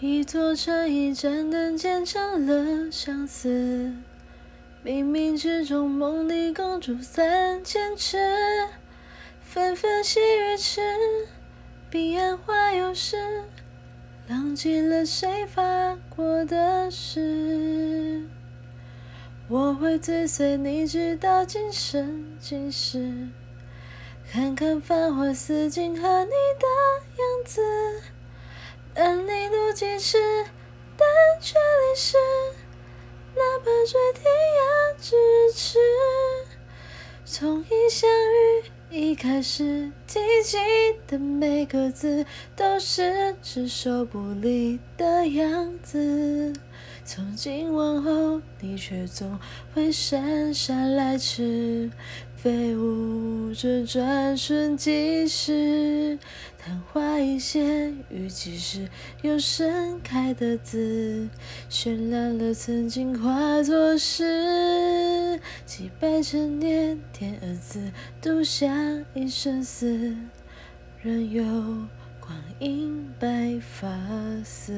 一座城，一盏灯，建成了相思。冥冥之中，梦里共筑三千尺，纷纷细雨迟。彼岸花又是，浪迹了谁发过的誓？我会追随你，直到今生今世。看看繁华似锦和你的样子，几尺，但却离世。哪怕坠天涯咫尺，从一相遇一开始，提起的每个字，都是执手不离的样子。从今往后，你却总会姗姗来迟，飞舞着转瞬即逝。昙花一现，雨季时又盛开的紫，绚烂了曾经化作诗。几百陈年，天儿子，独享一生死，任由光阴白发丝。